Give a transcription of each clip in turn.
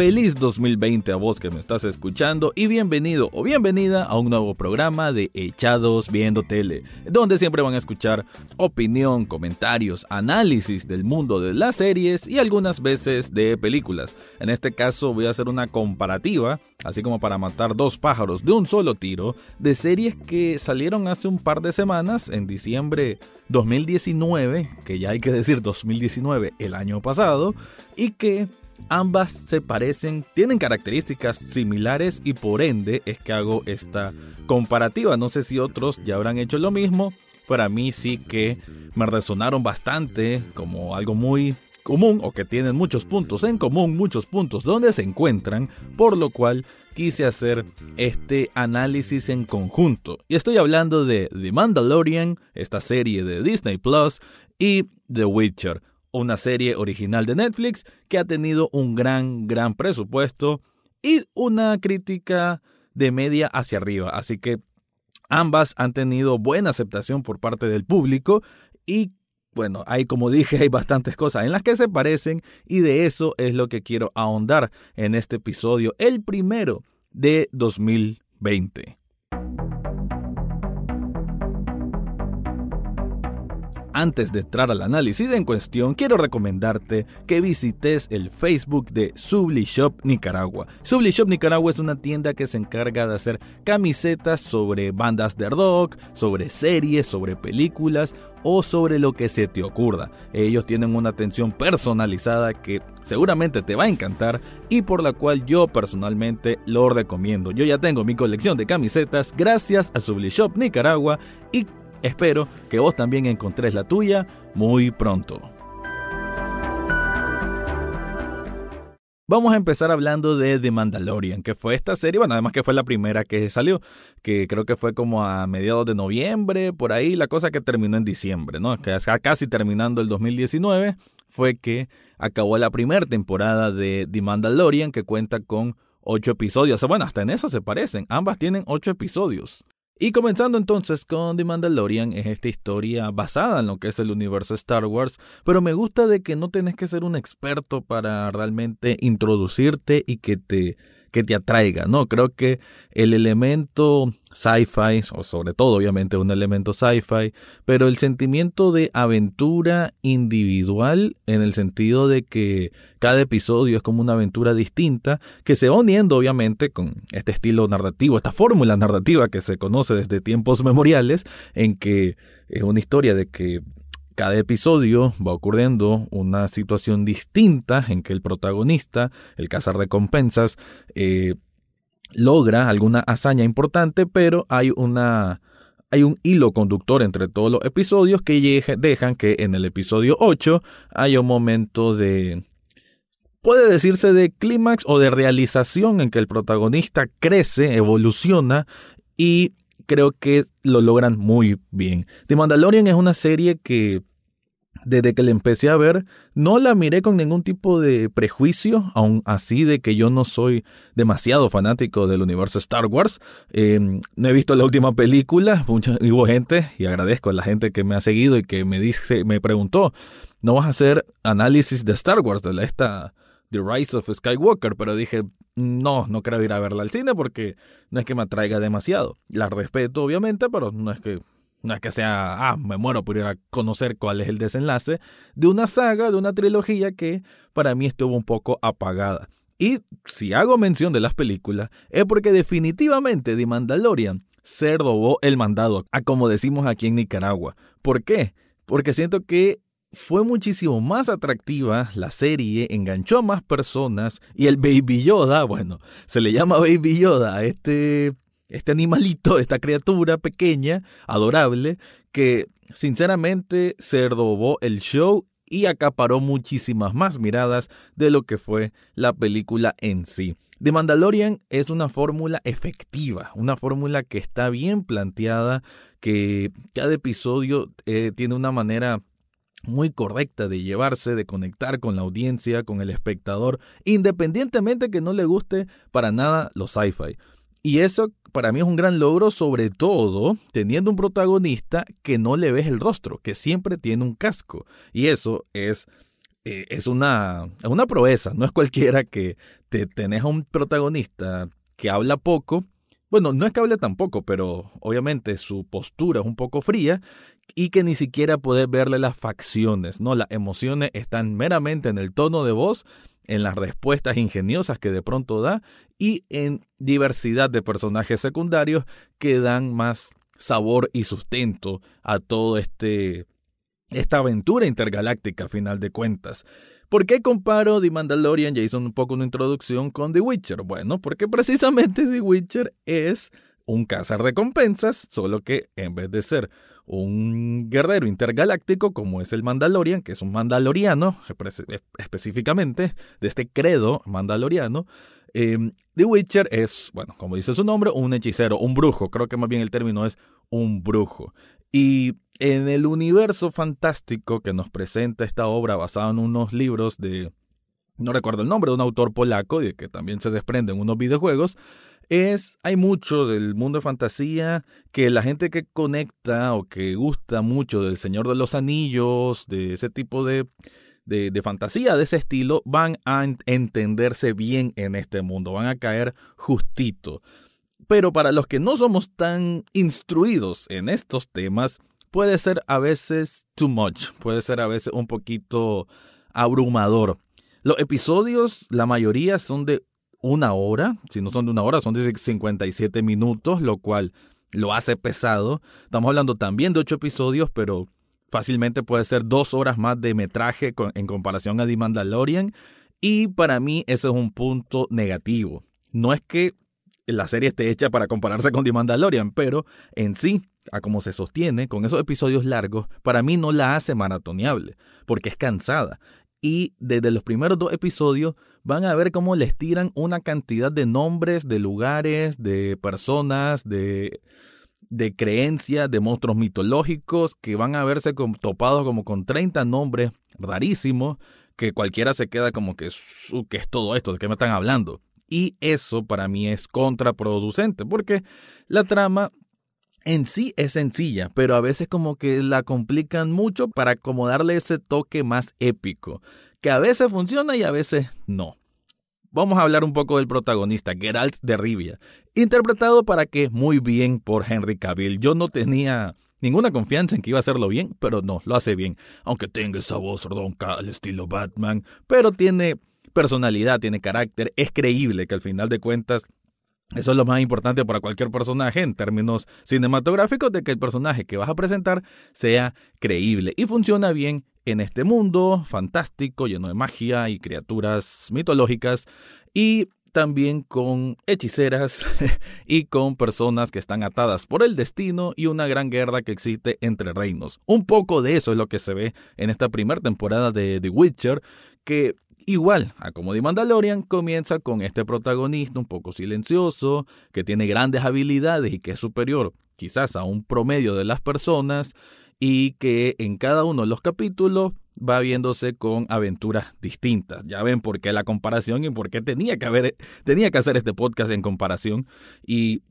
Feliz 2020 a vos que me estás escuchando y bienvenido o bienvenida a un nuevo programa de Echados Viendo Tele, donde siempre van a escuchar opinión, comentarios, análisis del mundo de las series y algunas veces de películas. En este caso voy a hacer una comparativa, así como para matar dos pájaros de un solo tiro, de series que salieron hace un par de semanas, en diciembre 2019, que ya hay que decir 2019 el año pasado, y que Ambas se parecen, tienen características similares y por ende es que hago esta comparativa. No sé si otros ya habrán hecho lo mismo. Para mí sí que me resonaron bastante como algo muy común o que tienen muchos puntos en común, muchos puntos donde se encuentran, por lo cual quise hacer este análisis en conjunto. Y estoy hablando de The Mandalorian, esta serie de Disney Plus, y The Witcher una serie original de Netflix que ha tenido un gran, gran presupuesto y una crítica de media hacia arriba. Así que ambas han tenido buena aceptación por parte del público y bueno, hay como dije, hay bastantes cosas en las que se parecen y de eso es lo que quiero ahondar en este episodio, el primero de 2020. Antes de entrar al análisis en cuestión, quiero recomendarte que visites el Facebook de Subli Shop Nicaragua. Subli Shop Nicaragua es una tienda que se encarga de hacer camisetas sobre bandas de rock, sobre series, sobre películas o sobre lo que se te ocurra. Ellos tienen una atención personalizada que seguramente te va a encantar y por la cual yo personalmente lo recomiendo. Yo ya tengo mi colección de camisetas gracias a Subli Shop Nicaragua y Espero que vos también encontres la tuya muy pronto. Vamos a empezar hablando de The Mandalorian, que fue esta serie, bueno, además que fue la primera que salió, que creo que fue como a mediados de noviembre, por ahí, la cosa que terminó en diciembre, ¿no? Que casi terminando el 2019 fue que acabó la primera temporada de The Mandalorian, que cuenta con ocho episodios. Bueno, hasta en eso se parecen, ambas tienen ocho episodios. Y comenzando entonces con The Mandalorian, es esta historia basada en lo que es el universo Star Wars, pero me gusta de que no tenés que ser un experto para realmente introducirte y que te que te atraiga, ¿no? Creo que el elemento sci-fi, o sobre todo obviamente un elemento sci-fi, pero el sentimiento de aventura individual en el sentido de que cada episodio es como una aventura distinta que se va uniendo obviamente con este estilo narrativo, esta fórmula narrativa que se conoce desde tiempos memoriales en que es una historia de que cada episodio va ocurriendo una situación distinta en que el protagonista, el cazar recompensas, eh, logra alguna hazaña importante, pero hay una hay un hilo conductor entre todos los episodios que dejan que en el episodio 8 haya un momento de puede decirse de clímax o de realización en que el protagonista crece, evoluciona y creo que lo logran muy bien. The Mandalorian es una serie que desde que la empecé a ver, no la miré con ningún tipo de prejuicio, aun así de que yo no soy demasiado fanático del universo Star Wars. Em, no he visto la última película, mucha, hubo gente, y agradezco a la gente que me ha seguido y que me dice, me preguntó, ¿no vas a hacer análisis de Star Wars, de la, esta The Rise of Skywalker? Pero dije, no, no quiero ir a verla al cine porque no es que me atraiga demasiado. La respeto, obviamente, pero no es que no es que sea, ah, me muero por ir a conocer cuál es el desenlace de una saga, de una trilogía que para mí estuvo un poco apagada. Y si hago mención de las películas, es porque definitivamente The Mandalorian se robó el mandado, a como decimos aquí en Nicaragua. ¿Por qué? Porque siento que fue muchísimo más atractiva la serie, enganchó a más personas y el Baby Yoda, bueno, se le llama Baby Yoda a este este animalito, esta criatura pequeña, adorable, que sinceramente se el show y acaparó muchísimas más miradas de lo que fue la película en sí. The Mandalorian es una fórmula efectiva, una fórmula que está bien planteada, que cada episodio eh, tiene una manera muy correcta de llevarse, de conectar con la audiencia, con el espectador, independientemente que no le guste para nada los sci-fi. Y eso para mí es un gran logro, sobre todo teniendo un protagonista que no le ves el rostro, que siempre tiene un casco. Y eso es, eh, es, una, una proeza, no es cualquiera que te tenés a un protagonista que habla poco. Bueno, no es que hable tampoco, pero obviamente su postura es un poco fría y que ni siquiera puedes verle las facciones, ¿no? Las emociones están meramente en el tono de voz, en las respuestas ingeniosas que de pronto da y en diversidad de personajes secundarios que dan más sabor y sustento a todo este esta aventura intergaláctica a final de cuentas. ¿Por qué comparo The Mandalorian? Ya hizo un poco una introducción con The Witcher. Bueno, porque precisamente The Witcher es un cazar recompensas, solo que en vez de ser un guerrero intergaláctico como es el Mandalorian, que es un mandaloriano específicamente de este credo mandaloriano, em, The Witcher es, bueno, como dice su nombre, un hechicero, un brujo, creo que más bien el término es un brujo. Y en el universo fantástico que nos presenta esta obra basada en unos libros de, no recuerdo el nombre, de un autor polaco, y que también se desprende en unos videojuegos, es, hay mucho del mundo de fantasía que la gente que conecta o que gusta mucho del Señor de los Anillos, de ese tipo de, de, de, fantasía de ese estilo, van a entenderse bien en este mundo, van a caer justito. Pero para los que no somos tan instruidos en estos temas, puede ser a veces too much, puede ser a veces un poquito abrumador. Los episodios, la mayoría son de una hora, si no son de una hora, son de 57 minutos, lo cual lo hace pesado. Estamos hablando también de ocho episodios, pero fácilmente puede ser dos horas más de metraje en comparación a The Mandalorian. Y para mí eso es un punto negativo. No es que la serie esté hecha para compararse con The Mandalorian, pero en sí, a como se sostiene, con esos episodios largos, para mí no la hace maratoneable, porque es cansada. Y desde los primeros dos episodios van a ver cómo les tiran una cantidad de nombres, de lugares, de personas, de, de creencias, de monstruos mitológicos, que van a verse topados como con 30 nombres rarísimos, que cualquiera se queda como que, ¿qué es todo esto? ¿De qué me están hablando? Y eso para mí es contraproducente, porque la trama en sí es sencilla, pero a veces como que la complican mucho para como darle ese toque más épico que a veces funciona y a veces no. Vamos a hablar un poco del protagonista, Geralt de Rivia, interpretado para que muy bien por Henry Cavill. Yo no tenía ninguna confianza en que iba a hacerlo bien, pero no, lo hace bien. Aunque tenga esa voz ronca al estilo Batman, pero tiene personalidad, tiene carácter, es creíble que al final de cuentas eso es lo más importante para cualquier personaje en términos cinematográficos, de que el personaje que vas a presentar sea creíble y funciona bien en este mundo fantástico, lleno de magia y criaturas mitológicas, y también con hechiceras y con personas que están atadas por el destino y una gran guerra que existe entre reinos. Un poco de eso es lo que se ve en esta primera temporada de The Witcher, que igual a como The Mandalorian comienza con este protagonista un poco silencioso, que tiene grandes habilidades y que es superior quizás a un promedio de las personas, y que en cada uno de los capítulos va viéndose con aventuras distintas. Ya ven por qué la comparación y por qué tenía que haber, tenía que hacer este podcast en comparación. Y,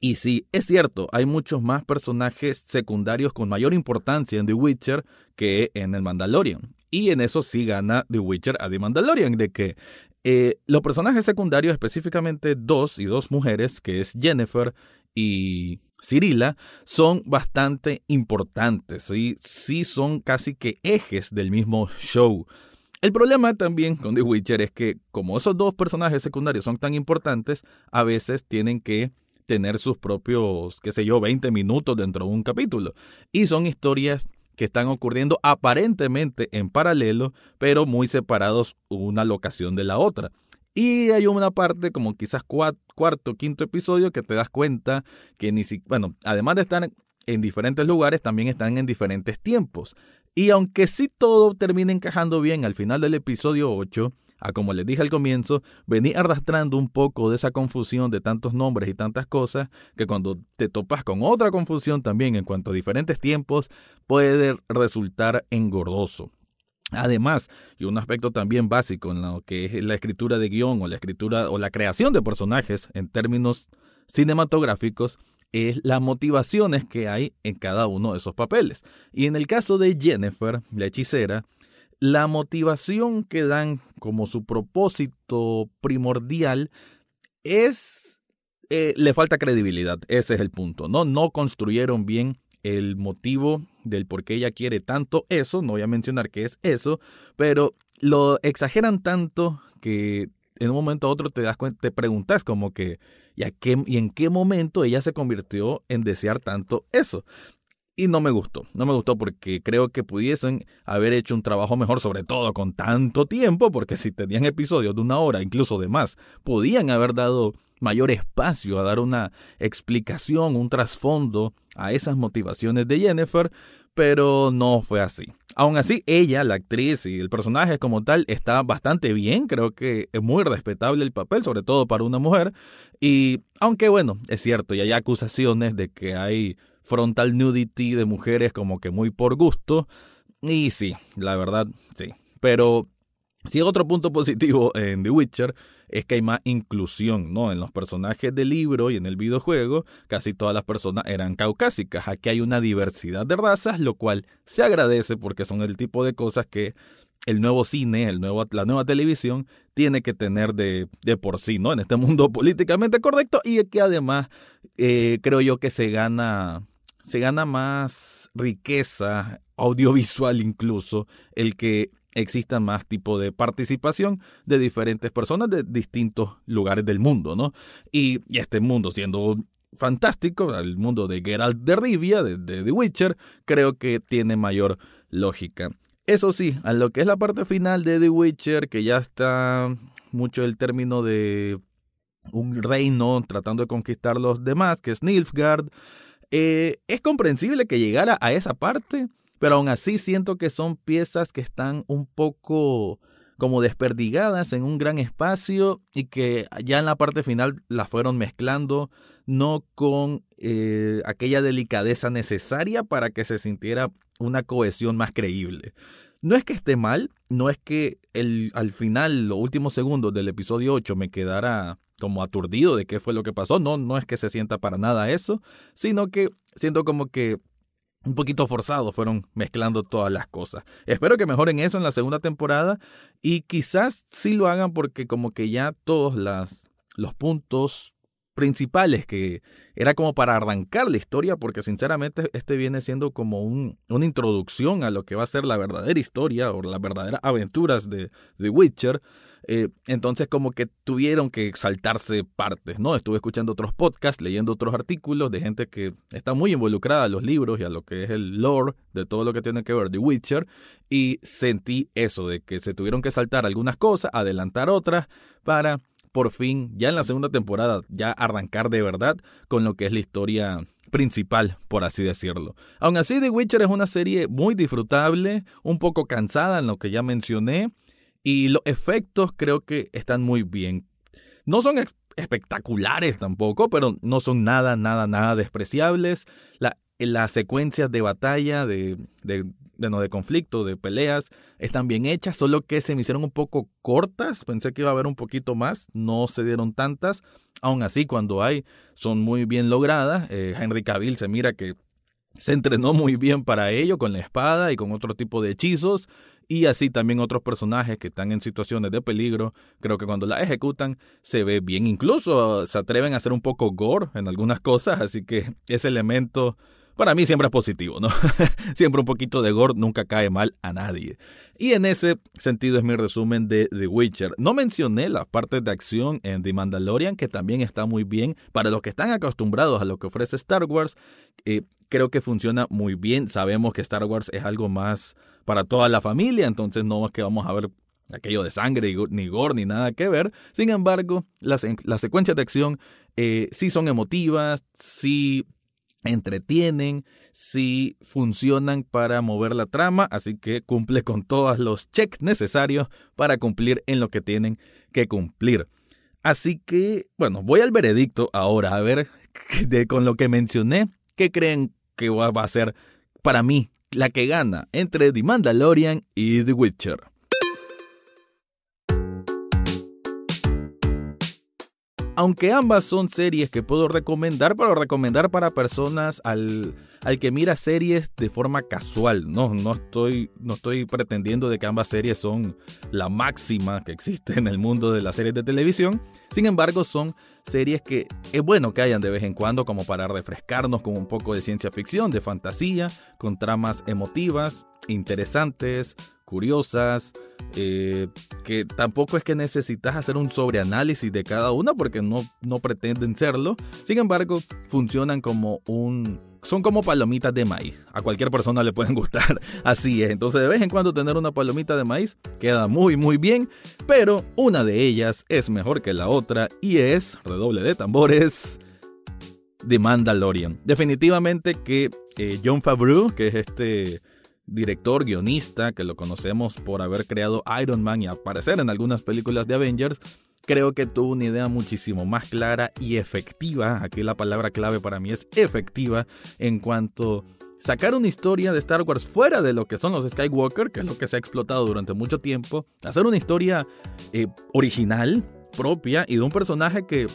y sí, es cierto, hay muchos más personajes secundarios con mayor importancia en The Witcher que en el Mandalorian. Y en eso sí gana The Witcher a The Mandalorian, de que eh, los personajes secundarios, específicamente dos y dos mujeres, que es Jennifer y Cirila son bastante importantes, y sí son casi que ejes del mismo show. El problema también con The Witcher es que como esos dos personajes secundarios son tan importantes, a veces tienen que tener sus propios, qué sé yo, 20 minutos dentro de un capítulo. Y son historias que están ocurriendo aparentemente en paralelo, pero muy separados una locación de la otra. Y hay una parte, como quizás cuarto, quinto episodio, que te das cuenta que ni siquiera, bueno, además de estar en diferentes lugares, también están en diferentes tiempos. Y aunque sí todo termina encajando bien al final del episodio 8, a como les dije al comienzo, venir arrastrando un poco de esa confusión de tantos nombres y tantas cosas, que cuando te topas con otra confusión también en cuanto a diferentes tiempos, puede resultar engordoso. Además, y un aspecto también básico en lo que es la escritura de guion o la escritura o la creación de personajes en términos cinematográficos, es las motivaciones que hay en cada uno de esos papeles. Y en el caso de Jennifer, la hechicera, la motivación que dan como su propósito primordial es... Eh, le falta credibilidad, ese es el punto, ¿no? No construyeron bien el motivo del por qué ella quiere tanto eso, no voy a mencionar qué es eso, pero lo exageran tanto que en un momento a otro te das cuenta, te preguntas como que, ¿y, qué, ¿y en qué momento ella se convirtió en desear tanto eso? Y no me gustó, no me gustó porque creo que pudiesen haber hecho un trabajo mejor, sobre todo con tanto tiempo, porque si tenían episodios de una hora, incluso de más, podían haber dado mayor espacio a dar una explicación, un trasfondo a esas motivaciones de Jennifer, pero no fue así. Aún así, ella, la actriz y el personaje como tal, está bastante bien. Creo que es muy respetable el papel, sobre todo para una mujer. Y aunque bueno, es cierto, y hay acusaciones de que hay frontal nudity de mujeres como que muy por gusto. Y sí, la verdad, sí. Pero si otro punto positivo en The Witcher es que hay más inclusión, ¿no? En los personajes del libro y en el videojuego, casi todas las personas eran caucásicas. Aquí hay una diversidad de razas, lo cual se agradece porque son el tipo de cosas que el nuevo cine, el nuevo, la nueva televisión, tiene que tener de, de por sí, ¿no? En este mundo políticamente correcto y que además eh, creo yo que se gana, se gana más riqueza audiovisual incluso el que exista más tipo de participación de diferentes personas de distintos lugares del mundo, ¿no? Y, este mundo siendo fantástico, el mundo de Geralt de Rivia, de, The Witcher, creo que tiene mayor lógica. Eso sí, a lo que es la parte final de The Witcher, que ya está mucho el término de un reino tratando de conquistar los demás, que es Nilfgaard, eh, es comprensible que llegara a esa parte, pero aún así siento que son piezas que están un poco como desperdigadas en un gran espacio y que ya en la parte final las fueron mezclando no con eh, aquella delicadeza necesaria para que se sintiera una cohesión más creíble. No es que esté mal, no es que el, al final, los últimos segundos del episodio 8 me quedara como aturdido de qué fue lo que pasó, no, no es que se sienta para nada eso, sino que siento como que un poquito forzado fueron mezclando todas las cosas. Espero que mejoren eso en la segunda temporada y quizás sí lo hagan porque como que ya todos los puntos principales que era como para arrancar la historia porque sinceramente este viene siendo como un, una introducción a lo que va a ser la verdadera historia o las verdaderas aventuras de The Witcher eh, entonces como que tuvieron que saltarse partes, ¿no? Estuve escuchando otros podcasts, leyendo otros artículos de gente que está muy involucrada a los libros y a lo que es el lore de todo lo que tiene que ver The Witcher y sentí eso, de que se tuvieron que saltar algunas cosas, adelantar otras para por fin, ya en la segunda temporada, ya arrancar de verdad con lo que es la historia principal, por así decirlo. Aún así, The Witcher es una serie muy disfrutable, un poco cansada en lo que ya mencioné, y los efectos creo que están muy bien. No son espectaculares tampoco, pero no son nada, nada, nada despreciables. La, las secuencias de batalla, de, de, de, de conflicto, de peleas, están bien hechas, solo que se me hicieron un poco cortas. Pensé que iba a haber un poquito más, no se dieron tantas. Aún así, cuando hay, son muy bien logradas. Eh, Henry Cavill se mira que se entrenó muy bien para ello, con la espada y con otro tipo de hechizos y así también otros personajes que están en situaciones de peligro, creo que cuando la ejecutan se ve bien, incluso se atreven a hacer un poco gore en algunas cosas, así que ese elemento para mí siempre es positivo, ¿no? siempre un poquito de gore nunca cae mal a nadie. Y en ese sentido es mi resumen de The Witcher. No mencioné las partes de acción en The Mandalorian, que también está muy bien. Para los que están acostumbrados a lo que ofrece Star Wars, eh, creo que funciona muy bien. Sabemos que Star Wars es algo más para toda la familia, entonces no es que vamos a ver aquello de sangre, ni gore, ni nada que ver. Sin embargo, las, las secuencias de acción eh, sí son emotivas, sí entretienen, si funcionan para mover la trama, así que cumple con todos los checks necesarios para cumplir en lo que tienen que cumplir. Así que, bueno, voy al veredicto ahora, a ver, con lo que mencioné, ¿qué creen que va a ser para mí la que gana entre The Mandalorian y The Witcher? Aunque ambas son series que puedo recomendar, pero recomendar para personas al, al que mira series de forma casual. No, no, estoy, no estoy pretendiendo de que ambas series son la máxima que existe en el mundo de las series de televisión. Sin embargo, son series que es bueno que hayan de vez en cuando como para refrescarnos con un poco de ciencia ficción, de fantasía, con tramas emotivas, interesantes, curiosas, eh, que tampoco es que necesitas hacer un sobreanálisis de cada una porque no, no pretenden serlo. Sin embargo, funcionan como un... Son como palomitas de maíz. A cualquier persona le pueden gustar. Así es. Entonces de vez en cuando tener una palomita de maíz queda muy muy bien. Pero una de ellas es mejor que la otra y es, redoble de tambores, The Mandalorian. Definitivamente que eh, John Favreau, que es este director, guionista, que lo conocemos por haber creado Iron Man y aparecer en algunas películas de Avengers, creo que tuvo una idea muchísimo más clara y efectiva, aquí la palabra clave para mí es efectiva, en cuanto sacar una historia de Star Wars fuera de lo que son los Skywalker, que es lo que se ha explotado durante mucho tiempo, hacer una historia eh, original, propia y de un personaje que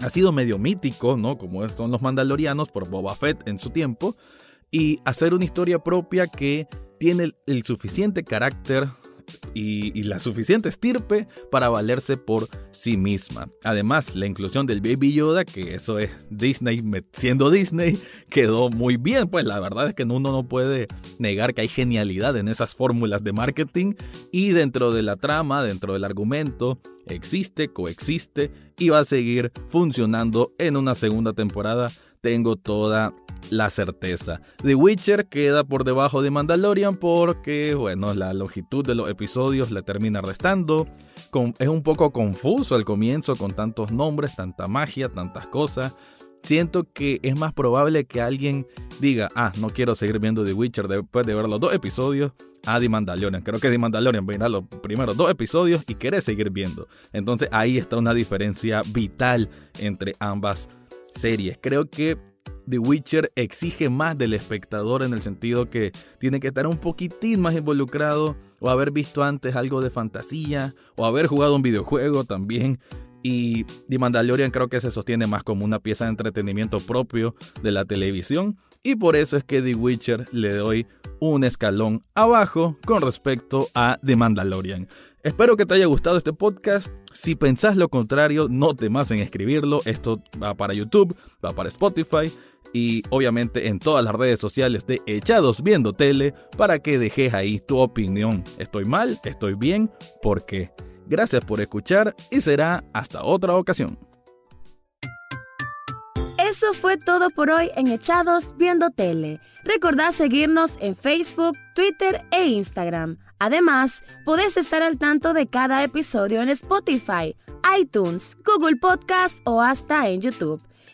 ha sido medio mítico, ¿no? Como son los Mandalorianos por Boba Fett en su tiempo, y hacer una historia propia que tiene el, suficiente carácter y, la suficiente estirpe para valerse por sí misma. Además, la inclusión del Baby Yoda, que eso es Disney siendo Disney, quedó muy bien. Pues la verdad es que uno no puede negar que hay genialidad en esas fórmulas de marketing y dentro de la trama, dentro del argumento, existe, coexiste y va a seguir funcionando en una segunda temporada. Tengo toda la certeza. The Witcher queda por debajo de Mandalorian porque, bueno, la longitud de los episodios le termina restando. es un poco confuso al comienzo con tantos nombres, tanta magia, tantas cosas. Siento que es más probable que alguien diga, ah, no quiero seguir viendo The Witcher después de ver los dos episodios a The Mandalorian. Creo que The Mandalorian verá los primeros dos episodios y quiere seguir viendo. Entonces ahí está una diferencia vital entre ambas series. Creo que The Witcher exige más del espectador en el sentido que tiene que estar un poquitín más involucrado o haber visto antes algo de fantasía o haber jugado un videojuego también. Y The Mandalorian creo que se sostiene más como una pieza de entretenimiento propio de la televisión. Y por eso es que The Witcher le doy un escalón abajo con respecto a The Mandalorian. Espero que te haya gustado este podcast. Si pensás lo contrario, no temas en escribirlo. Esto va para YouTube, va para Spotify y obviamente en todas las redes sociales de Echados Viendo Tele para que dejes ahí tu opinión. ¿Estoy mal? ¿Estoy bien? ¿Por qué? Gracias por escuchar y será hasta otra ocasión. Eso fue todo por hoy en Echados Viendo Tele. Recordá seguirnos en Facebook, Twitter e Instagram. Además, podés estar al tanto de cada episodio en Spotify, iTunes, Google Podcast o hasta en YouTube.